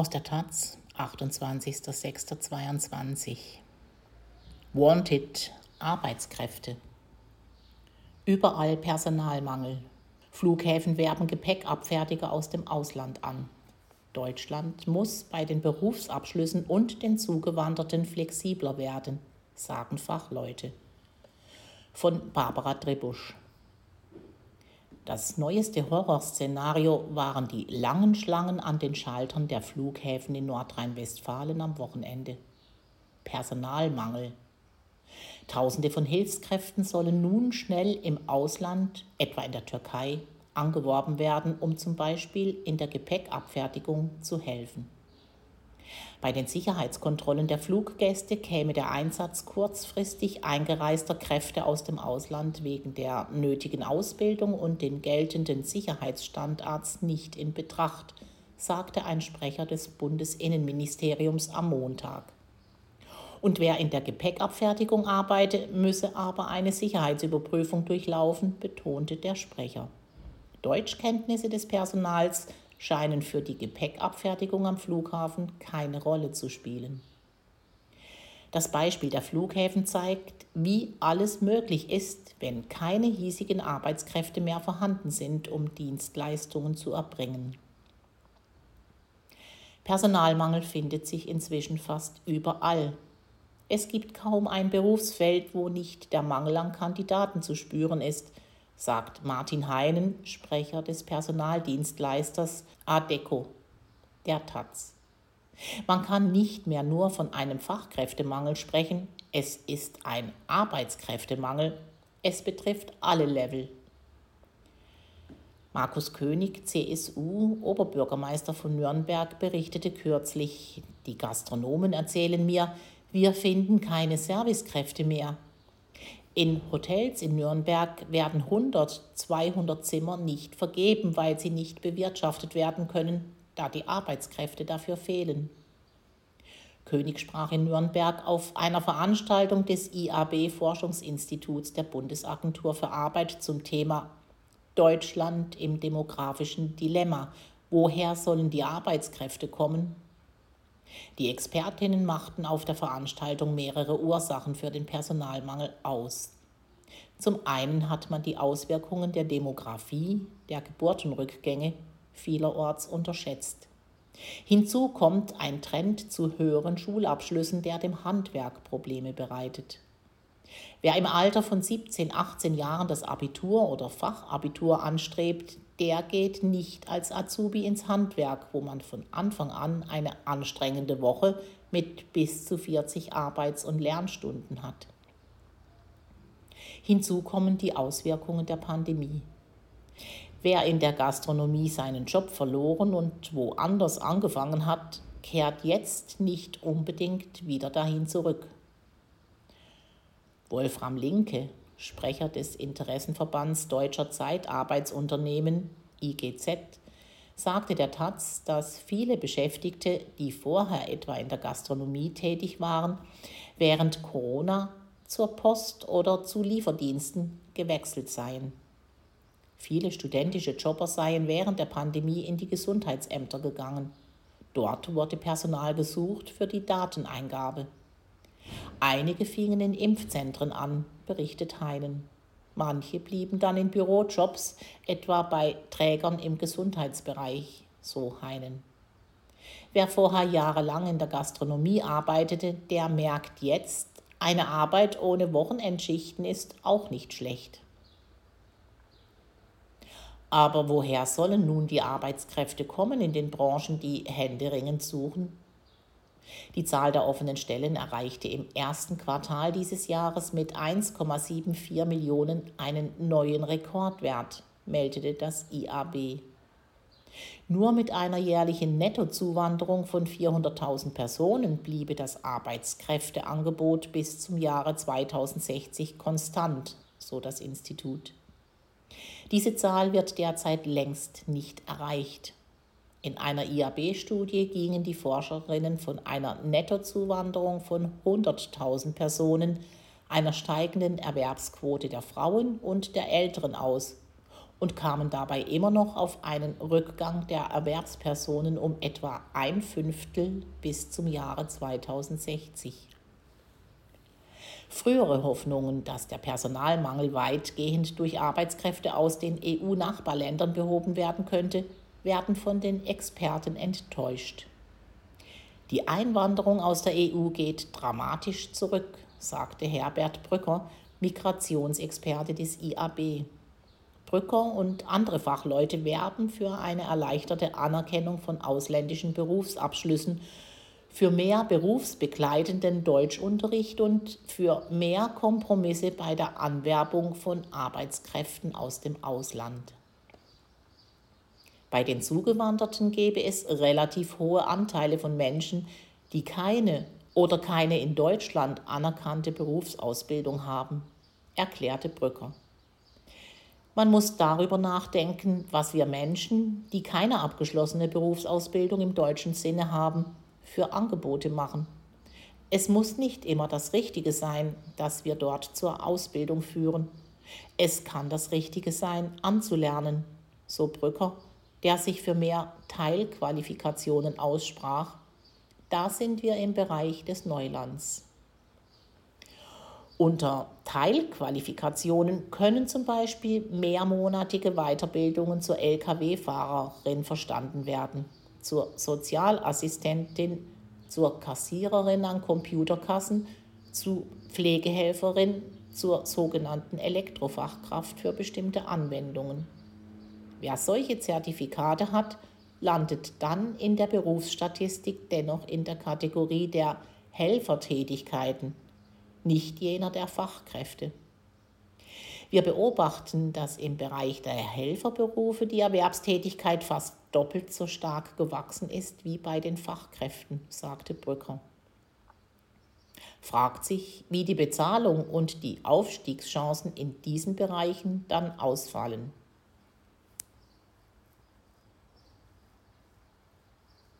Aus der Taz, 28.06.22. Wanted Arbeitskräfte. Überall Personalmangel. Flughäfen werben Gepäckabfertiger aus dem Ausland an. Deutschland muss bei den Berufsabschlüssen und den Zugewanderten flexibler werden, sagen Fachleute. Von Barbara Trebusch. Das neueste Horrorszenario waren die langen Schlangen an den Schaltern der Flughäfen in Nordrhein-Westfalen am Wochenende. Personalmangel. Tausende von Hilfskräften sollen nun schnell im Ausland, etwa in der Türkei, angeworben werden, um zum Beispiel in der Gepäckabfertigung zu helfen. Bei den Sicherheitskontrollen der Fluggäste käme der Einsatz kurzfristig eingereister Kräfte aus dem Ausland wegen der nötigen Ausbildung und den geltenden Sicherheitsstandards nicht in Betracht, sagte ein Sprecher des Bundesinnenministeriums am Montag. Und wer in der Gepäckabfertigung arbeite, müsse aber eine Sicherheitsüberprüfung durchlaufen, betonte der Sprecher. Deutschkenntnisse des Personals scheinen für die Gepäckabfertigung am Flughafen keine Rolle zu spielen. Das Beispiel der Flughäfen zeigt, wie alles möglich ist, wenn keine hiesigen Arbeitskräfte mehr vorhanden sind, um Dienstleistungen zu erbringen. Personalmangel findet sich inzwischen fast überall. Es gibt kaum ein Berufsfeld, wo nicht der Mangel an Kandidaten zu spüren ist, sagt Martin Heinen, Sprecher des Personaldienstleisters ADECO, der Taz. Man kann nicht mehr nur von einem Fachkräftemangel sprechen, es ist ein Arbeitskräftemangel, es betrifft alle Level. Markus König, CSU, Oberbürgermeister von Nürnberg, berichtete kürzlich, die Gastronomen erzählen mir, wir finden keine Servicekräfte mehr. In Hotels in Nürnberg werden 100, 200 Zimmer nicht vergeben, weil sie nicht bewirtschaftet werden können, da die Arbeitskräfte dafür fehlen. König sprach in Nürnberg auf einer Veranstaltung des IAB Forschungsinstituts der Bundesagentur für Arbeit zum Thema Deutschland im demografischen Dilemma. Woher sollen die Arbeitskräfte kommen? Die Expertinnen machten auf der Veranstaltung mehrere Ursachen für den Personalmangel aus. Zum einen hat man die Auswirkungen der Demografie, der Geburtenrückgänge vielerorts unterschätzt. Hinzu kommt ein Trend zu höheren Schulabschlüssen, der dem Handwerk Probleme bereitet. Wer im Alter von 17, 18 Jahren das Abitur oder Fachabitur anstrebt, der geht nicht als Azubi ins Handwerk, wo man von Anfang an eine anstrengende Woche mit bis zu 40 Arbeits- und Lernstunden hat. Hinzu kommen die Auswirkungen der Pandemie. Wer in der Gastronomie seinen Job verloren und woanders angefangen hat, kehrt jetzt nicht unbedingt wieder dahin zurück. Wolfram Linke, Sprecher des Interessenverbands Deutscher Zeitarbeitsunternehmen IGZ, sagte der Taz, dass viele Beschäftigte, die vorher etwa in der Gastronomie tätig waren, während Corona zur Post oder zu Lieferdiensten gewechselt seien. Viele studentische Jobber seien während der Pandemie in die Gesundheitsämter gegangen. Dort wurde Personal gesucht für die Dateneingabe. Einige fingen in Impfzentren an, berichtet Heinen. Manche blieben dann in Bürojobs, etwa bei Trägern im Gesundheitsbereich, so Heinen. Wer vorher jahrelang in der Gastronomie arbeitete, der merkt jetzt, eine Arbeit ohne Wochenendschichten ist auch nicht schlecht. Aber woher sollen nun die Arbeitskräfte kommen in den Branchen, die händeringend suchen? Die Zahl der offenen Stellen erreichte im ersten Quartal dieses Jahres mit 1,74 Millionen einen neuen Rekordwert, meldete das IAB. Nur mit einer jährlichen Nettozuwanderung von 400.000 Personen bliebe das Arbeitskräfteangebot bis zum Jahre 2060 konstant, so das Institut. Diese Zahl wird derzeit längst nicht erreicht. In einer IAB-Studie gingen die Forscherinnen von einer Nettozuwanderung von 100.000 Personen, einer steigenden Erwerbsquote der Frauen und der Älteren aus und kamen dabei immer noch auf einen Rückgang der Erwerbspersonen um etwa ein Fünftel bis zum Jahre 2060. Frühere Hoffnungen, dass der Personalmangel weitgehend durch Arbeitskräfte aus den EU-Nachbarländern behoben werden könnte, werden von den Experten enttäuscht. Die Einwanderung aus der EU geht dramatisch zurück, sagte Herbert Brücker, Migrationsexperte des IAB. Brücker und andere Fachleute werben für eine erleichterte Anerkennung von ausländischen Berufsabschlüssen, für mehr berufsbegleitenden Deutschunterricht und für mehr Kompromisse bei der Anwerbung von Arbeitskräften aus dem Ausland. Bei den Zugewanderten gäbe es relativ hohe Anteile von Menschen, die keine oder keine in Deutschland anerkannte Berufsausbildung haben, erklärte Brücker. Man muss darüber nachdenken, was wir Menschen, die keine abgeschlossene Berufsausbildung im deutschen Sinne haben, für Angebote machen. Es muss nicht immer das Richtige sein, dass wir dort zur Ausbildung führen. Es kann das Richtige sein, anzulernen, so Brücker der sich für mehr Teilqualifikationen aussprach. Da sind wir im Bereich des Neulands. Unter Teilqualifikationen können zum Beispiel mehrmonatige Weiterbildungen zur Lkw-Fahrerin verstanden werden, zur Sozialassistentin, zur Kassiererin an Computerkassen, zu Pflegehelferin, zur sogenannten Elektrofachkraft für bestimmte Anwendungen. Wer solche Zertifikate hat, landet dann in der Berufsstatistik dennoch in der Kategorie der Helfertätigkeiten, nicht jener der Fachkräfte. Wir beobachten, dass im Bereich der Helferberufe die Erwerbstätigkeit fast doppelt so stark gewachsen ist wie bei den Fachkräften, sagte Brücker. Fragt sich, wie die Bezahlung und die Aufstiegschancen in diesen Bereichen dann ausfallen.